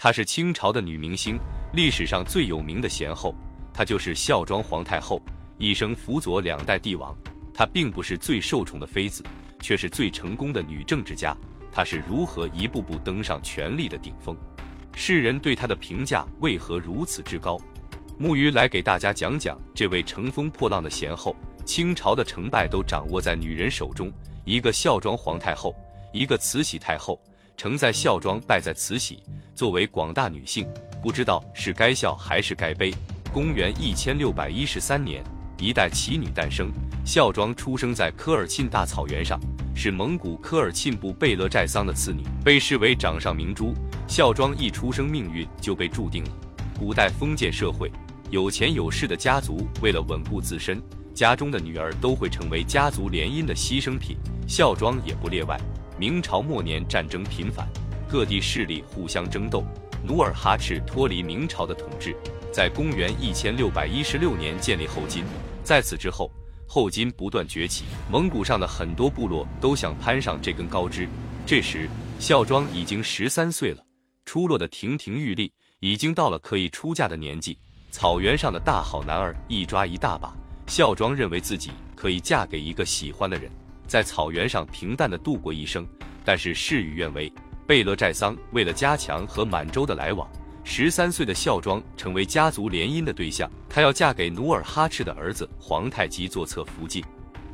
她是清朝的女明星，历史上最有名的贤后，她就是孝庄皇太后，一生辅佐两代帝王。她并不是最受宠的妃子，却是最成功的女政治家。她是如何一步步登上权力的顶峰？世人对她的评价为何如此之高？木鱼来给大家讲讲这位乘风破浪的贤后。清朝的成败都掌握在女人手中，一个孝庄皇太后，一个慈禧太后。成在孝庄，败在慈禧。作为广大女性，不知道是该笑还是该悲。公元一千六百一十三年，一代奇女诞生。孝庄出生在科尔沁大草原上，是蒙古科尔沁部贝勒寨桑的次女，被视为掌上明珠。孝庄一出生，命运就被注定了。古代封建社会，有钱有势的家族为了稳固自身，家中的女儿都会成为家族联姻的牺牲品。孝庄也不例外。明朝末年，战争频繁，各地势力互相争斗。努尔哈赤脱离明朝的统治，在公元一千六百一十六年建立后金。在此之后，后金不断崛起，蒙古上的很多部落都想攀上这根高枝。这时，孝庄已经十三岁了，出落的亭亭玉立，已经到了可以出嫁的年纪。草原上的大好男儿一抓一大把，孝庄认为自己可以嫁给一个喜欢的人。在草原上平淡的度过一生，但是事与愿违。贝勒寨桑为了加强和满洲的来往，十三岁的孝庄成为家族联姻的对象。她要嫁给努尔哈赤的儿子皇太极做侧福晋。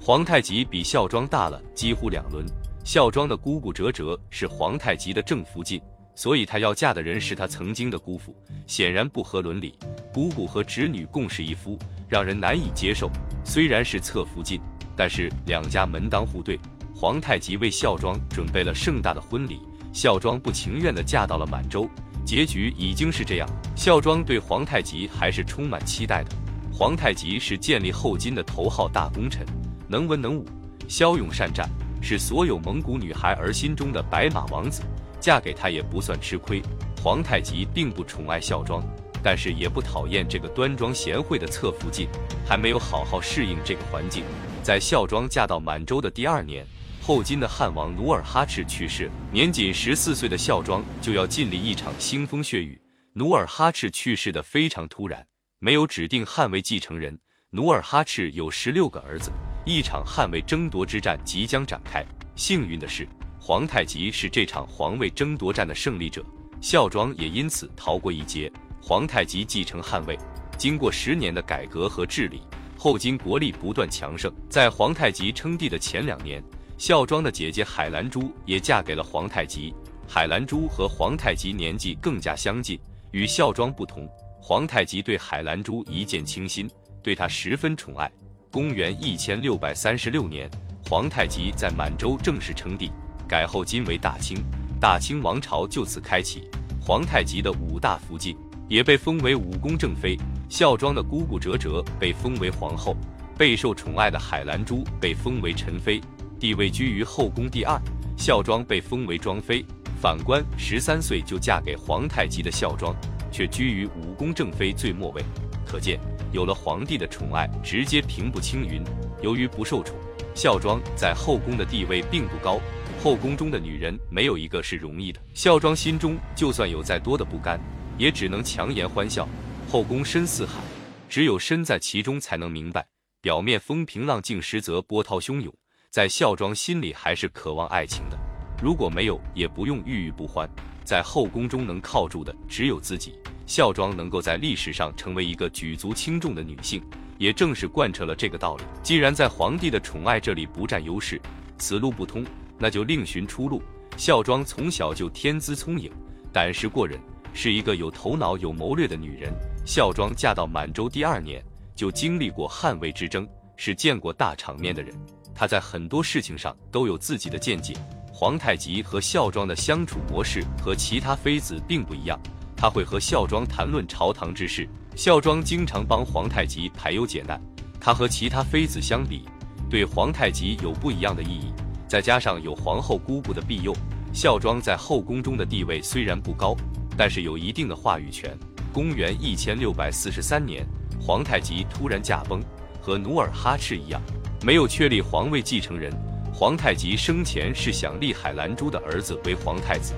皇太极比孝庄大了几乎两轮。孝庄的姑姑哲哲是皇太极的正福晋，所以她要嫁的人是她曾经的姑父，显然不合伦理。姑姑和侄女共侍一夫，让人难以接受。虽然是侧福晋。但是两家门当户对，皇太极为孝庄准备了盛大的婚礼，孝庄不情愿地嫁到了满洲，结局已经是这样。孝庄对皇太极还是充满期待的。皇太极是建立后金的头号大功臣，能文能武，骁勇善战，是所有蒙古女孩儿心中的白马王子，嫁给他也不算吃亏。皇太极并不宠爱孝庄，但是也不讨厌这个端庄贤惠的侧福晋，还没有好好适应这个环境。在孝庄嫁到满洲的第二年，后金的汉王努尔哈赤去世，年仅十四岁的孝庄就要经历一场腥风血雨。努尔哈赤去世的非常突然，没有指定汉位继承人。努尔哈赤有十六个儿子，一场汉位争夺之战即将展开。幸运的是，皇太极是这场皇位争夺战的胜利者，孝庄也因此逃过一劫。皇太极继承汉位，经过十年的改革和治理。后金国力不断强盛，在皇太极称帝的前两年，孝庄的姐姐海兰珠也嫁给了皇太极。海兰珠和皇太极年纪更加相近，与孝庄不同，皇太极对海兰珠一见倾心，对她十分宠爱。公元一千六百三十六年，皇太极在满洲正式称帝，改后金为大清，大清王朝就此开启。皇太极的五大福晋也被封为武功正妃。孝庄的姑姑哲哲被封为皇后，备受宠爱的海兰珠被封为宸妃，地位居于后宫第二。孝庄被封为庄妃。反观十三岁就嫁给皇太极的孝庄，却居于武功正妃最末位。可见，有了皇帝的宠爱，直接平步青云。由于不受宠，孝庄在后宫的地位并不高。后宫中的女人没有一个是容易的。孝庄心中就算有再多的不甘，也只能强颜欢笑。后宫深似海，只有身在其中才能明白。表面风平浪静，实则波涛汹涌。在孝庄心里还是渴望爱情的。如果没有，也不用郁郁不欢。在后宫中能靠住的只有自己。孝庄能够在历史上成为一个举足轻重的女性，也正是贯彻了这个道理。既然在皇帝的宠爱这里不占优势，此路不通，那就另寻出路。孝庄从小就天资聪颖，胆识过人，是一个有头脑、有谋略的女人。孝庄嫁到满洲第二年，就经历过汉魏之争，是见过大场面的人。她在很多事情上都有自己的见解。皇太极和孝庄的相处模式和其他妃子并不一样，他会和孝庄谈论朝堂之事，孝庄经常帮皇太极排忧解难。他和其他妃子相比，对皇太极有不一样的意义。再加上有皇后姑姑的庇佑，孝庄在后宫中的地位虽然不高，但是有一定的话语权。公元一千六百四十三年，皇太极突然驾崩，和努尔哈赤一样，没有确立皇位继承人。皇太极生前是想立海兰珠的儿子为皇太子，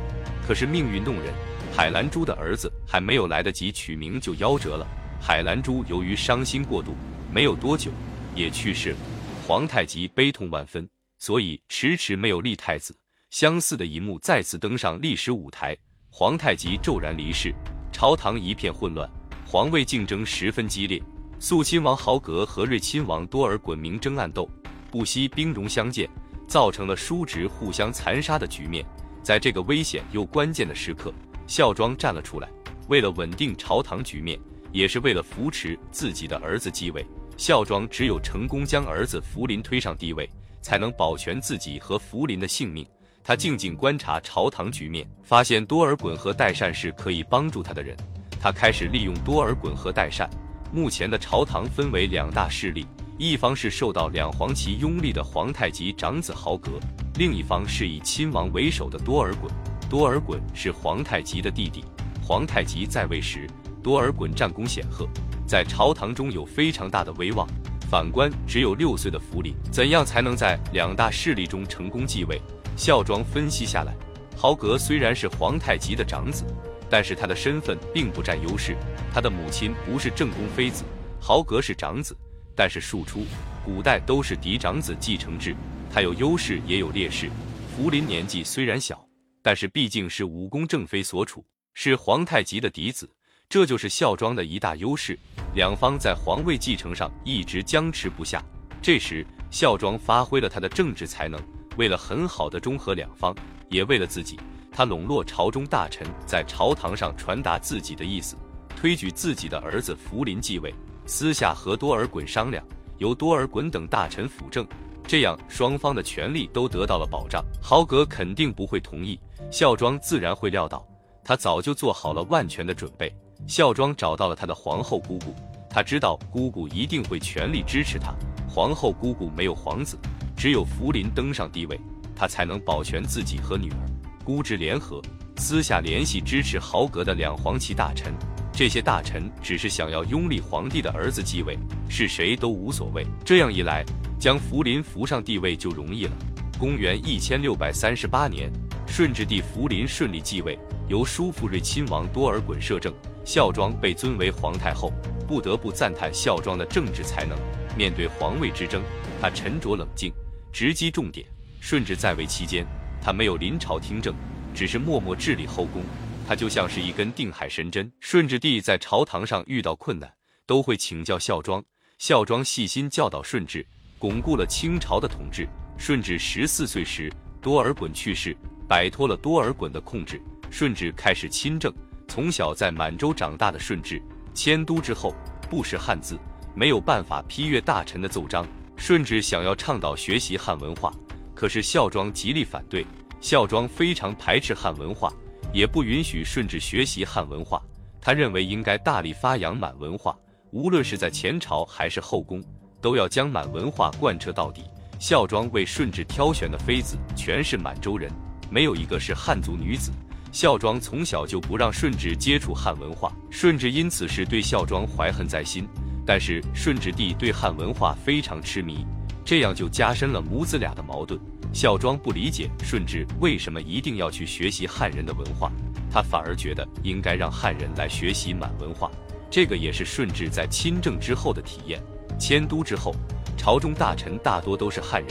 可是命运弄人，海兰珠的儿子还没有来得及取名就夭折了。海兰珠由于伤心过度，没有多久也去世了。皇太极悲痛万分，所以迟迟没有立太子。相似的一幕再次登上历史舞台。皇太极骤然离世，朝堂一片混乱，皇位竞争十分激烈。肃亲王豪格和睿亲王多尔衮明争暗斗，不惜兵戎相见，造成了叔侄互相残杀的局面。在这个危险又关键的时刻，孝庄站了出来，为了稳定朝堂局面，也是为了扶持自己的儿子继位。孝庄只有成功将儿子福临推上帝位，才能保全自己和福临的性命。他静静观察朝堂局面，发现多尔衮和代善是可以帮助他的人。他开始利用多尔衮和代善。目前的朝堂分为两大势力，一方是受到两黄旗拥立的皇太极长子豪格，另一方是以亲王为首的多尔衮。多尔衮是皇太极的弟弟。皇太极在位时，多尔衮战功显赫，在朝堂中有非常大的威望。反观只有六岁的福临，怎样才能在两大势力中成功继位？孝庄分析下来，豪格虽然是皇太极的长子，但是他的身份并不占优势。他的母亲不是正宫妃子，豪格是长子，但是庶出，古代都是嫡长子继承制，他有优势也有劣势。福临年纪虽然小，但是毕竟是武宫正妃所处，是皇太极的嫡子，这就是孝庄的一大优势。两方在皇位继承上一直僵持不下，这时孝庄发挥了他的政治才能。为了很好的中和两方，也为了自己，他笼络朝中大臣，在朝堂上传达自己的意思，推举自己的儿子福临继位，私下和多尔衮商量，由多尔衮等大臣辅政，这样双方的权力都得到了保障。豪格肯定不会同意，孝庄自然会料到，他早就做好了万全的准备。孝庄找到了他的皇后姑姑，他知道姑姑一定会全力支持他。皇后姑姑没有皇子。只有福临登上帝位，他才能保全自己和女儿。孤侄联合，私下联系支持豪格的两黄旗大臣。这些大臣只是想要拥立皇帝的儿子继位，是谁都无所谓。这样一来，将福临扶上帝位就容易了。公元一千六百三十八年，顺治帝福临顺利继位，由叔父睿亲王多尔衮摄政，孝庄被尊为皇太后。不得不赞叹孝庄的政治才能。面对皇位之争，他沉着冷静。直击重点。顺治在位期间，他没有临朝听政，只是默默治理后宫。他就像是一根定海神针。顺治帝在朝堂上遇到困难，都会请教孝庄。孝庄细心教导顺治，巩固了清朝的统治。顺治十四岁时，多尔衮去世，摆脱了多尔衮的控制。顺治开始亲政。从小在满洲长大的顺治，迁都之后不识汉字，没有办法批阅大臣的奏章。顺治想要倡导学习汉文化，可是孝庄极力反对。孝庄非常排斥汉文化，也不允许顺治学习汉文化。他认为应该大力发扬满文化，无论是在前朝还是后宫，都要将满文化贯彻到底。孝庄为顺治挑选的妃子全是满洲人，没有一个是汉族女子。孝庄从小就不让顺治接触汉文化，顺治因此是对孝庄怀恨在心。但是顺治帝对汉文化非常痴迷，这样就加深了母子俩的矛盾。孝庄不理解顺治为什么一定要去学习汉人的文化，他反而觉得应该让汉人来学习满文化。这个也是顺治在亲政之后的体验。迁都之后，朝中大臣大多都是汉人，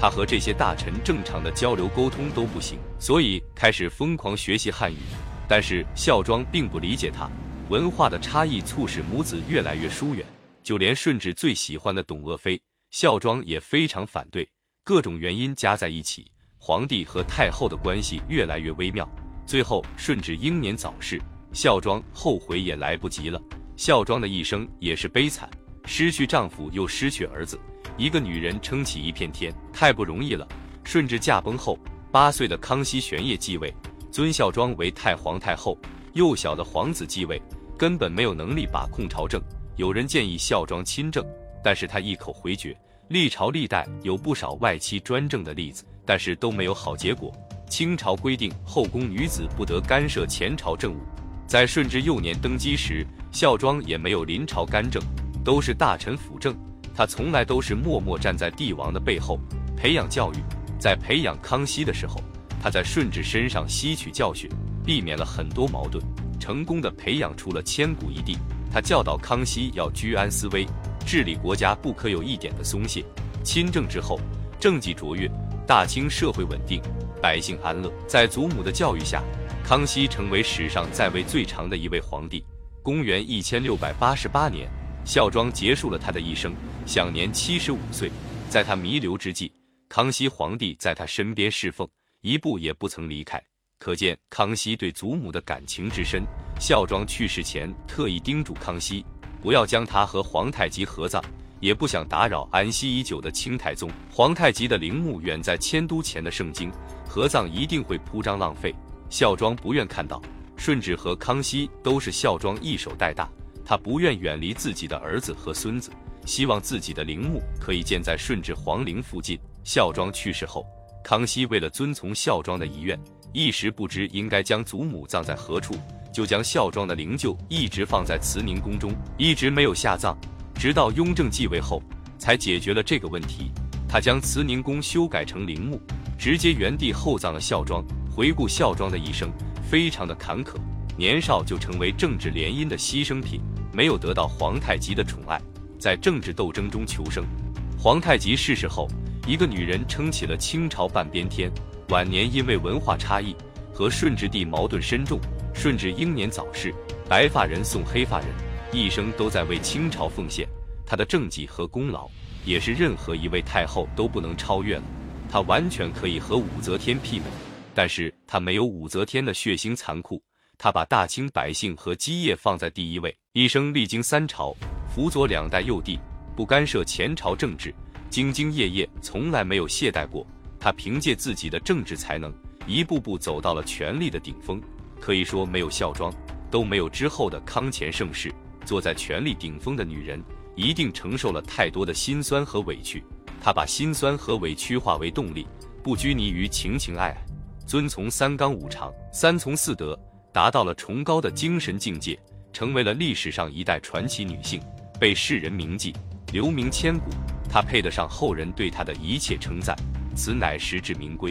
他和这些大臣正常的交流沟通都不行，所以开始疯狂学习汉语。但是孝庄并不理解他。文化的差异促使母子越来越疏远，就连顺治最喜欢的董鄂妃，孝庄也非常反对。各种原因加在一起，皇帝和太后的关系越来越微妙。最后，顺治英年早逝，孝庄后悔也来不及了。孝庄的一生也是悲惨，失去丈夫又失去儿子，一个女人撑起一片天，太不容易了。顺治驾崩后，八岁的康熙玄烨继位，尊孝庄为太皇太后，幼小的皇子继位。根本没有能力把控朝政。有人建议孝庄亲政，但是他一口回绝。历朝历代有不少外戚专政的例子，但是都没有好结果。清朝规定后宫女子不得干涉前朝政务。在顺治幼年登基时，孝庄也没有临朝干政，都是大臣辅政。他从来都是默默站在帝王的背后，培养教育。在培养康熙的时候，他在顺治身上吸取教训，避免了很多矛盾。成功的培养出了千古一帝。他教导康熙要居安思危，治理国家不可有一点的松懈。亲政之后，政绩卓越，大清社会稳定，百姓安乐。在祖母的教育下，康熙成为史上在位最长的一位皇帝。公元一千六百八十八年，孝庄结束了他的一生，享年七十五岁。在他弥留之际，康熙皇帝在他身边侍奉，一步也不曾离开。可见康熙对祖母的感情之深。孝庄去世前特意叮嘱康熙，不要将他和皇太极合葬，也不想打扰安息已久的清太宗。皇太极的陵墓远在迁都前的盛京，合葬一定会铺张浪费。孝庄不愿看到。顺治和康熙都是孝庄一手带大，他不愿远离自己的儿子和孙子，希望自己的陵墓可以建在顺治皇陵附近。孝庄去世后，康熙为了遵从孝庄的遗愿。一时不知应该将祖母葬在何处，就将孝庄的灵柩一直放在慈宁宫中，一直没有下葬。直到雍正继位后，才解决了这个问题。他将慈宁宫修改成陵墓，直接原地厚葬了孝庄。回顾孝庄的一生，非常的坎坷。年少就成为政治联姻的牺牲品，没有得到皇太极的宠爱，在政治斗争中求生。皇太极逝世后，一个女人撑起了清朝半边天。晚年因为文化差异和顺治帝矛盾深重，顺治英年早逝，白发人送黑发人，一生都在为清朝奉献。他的政绩和功劳也是任何一位太后都不能超越了。他完全可以和武则天媲美，但是他没有武则天的血腥残酷。他把大清百姓和基业放在第一位，一生历经三朝，辅佐两代幼帝，不干涉前朝政治，兢兢业业，从来没有懈怠过。他凭借自己的政治才能，一步步走到了权力的顶峰。可以说，没有孝庄，都没有之后的康乾盛世。坐在权力顶峰的女人，一定承受了太多的辛酸和委屈。她把辛酸和委屈化为动力，不拘泥于情情爱爱，遵从三纲五常、三从四德，达到了崇高的精神境界，成为了历史上一代传奇女性，被世人铭记，留名千古。她配得上后人对她的一切称赞。此乃实至名归。